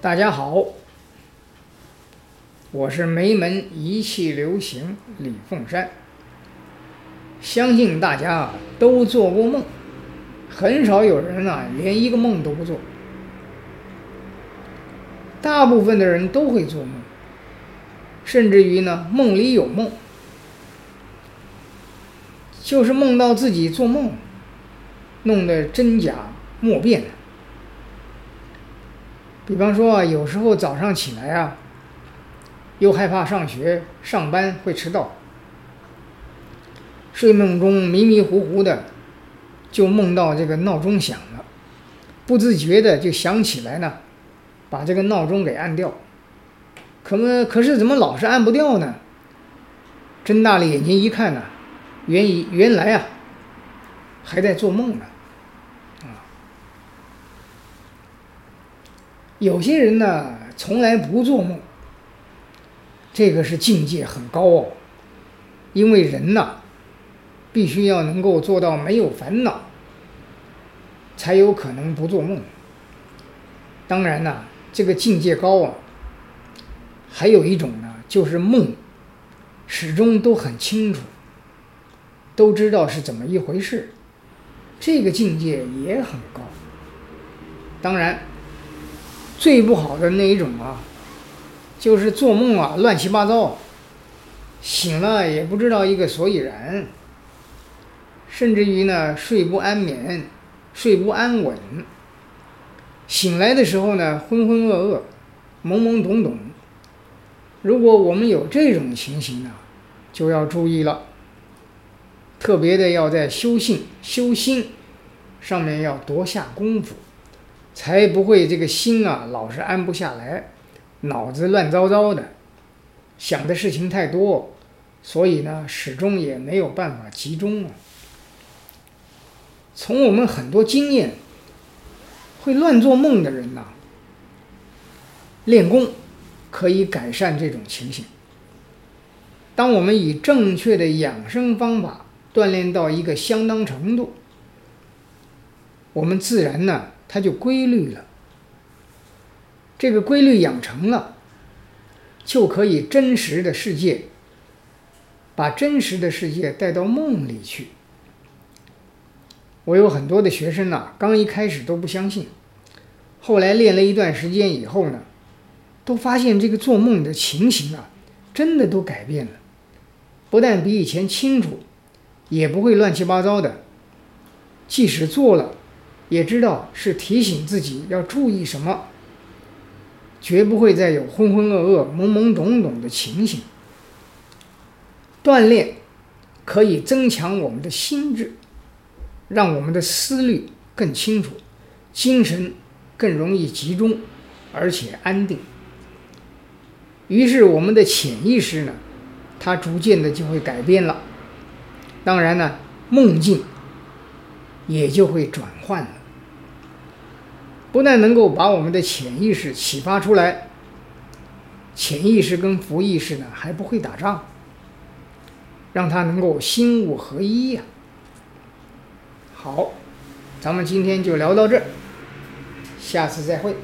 大家好，我是梅门一气流行李凤山。相信大家都做过梦，很少有人啊连一个梦都不做。大部分的人都会做梦，甚至于呢梦里有梦，就是梦到自己做梦，弄得真假莫辨。比方说啊，有时候早上起来啊，又害怕上学上班会迟到，睡梦中迷迷糊糊的，就梦到这个闹钟响了，不自觉的就想起来呢，把这个闹钟给按掉，可么可是怎么老是按不掉呢？睁大了眼睛一看呢，原以原来啊，还在做梦呢。有些人呢，从来不做梦，这个是境界很高哦。因为人呢，必须要能够做到没有烦恼，才有可能不做梦。当然呢，这个境界高啊，还有一种呢，就是梦，始终都很清楚，都知道是怎么一回事，这个境界也很高。当然。最不好的那一种啊，就是做梦啊乱七八糟，醒了也不知道一个所以然，甚至于呢睡不安眠，睡不安稳，醒来的时候呢浑浑噩噩，懵懵懂懂。如果我们有这种情形呢，就要注意了，特别的要在修性修心上面要多下功夫。才不会这个心啊，老是安不下来，脑子乱糟糟的，想的事情太多，所以呢，始终也没有办法集中啊。从我们很多经验，会乱做梦的人呐，练功可以改善这种情形。当我们以正确的养生方法锻炼到一个相当程度，我们自然呢。它就规律了，这个规律养成了，就可以真实的世界，把真实的世界带到梦里去。我有很多的学生呐，刚一开始都不相信，后来练了一段时间以后呢，都发现这个做梦的情形啊，真的都改变了，不但比以前清楚，也不会乱七八糟的，即使做了。也知道是提醒自己要注意什么，绝不会再有浑浑噩噩、懵懵懂懂的情形。锻炼可以增强我们的心智，让我们的思虑更清楚，精神更容易集中，而且安定。于是我们的潜意识呢，它逐渐的就会改变了。当然呢，梦境也就会转换了。不但能够把我们的潜意识启发出来，潜意识跟浮意识呢还不会打仗，让它能够心物合一呀。好，咱们今天就聊到这儿，下次再会。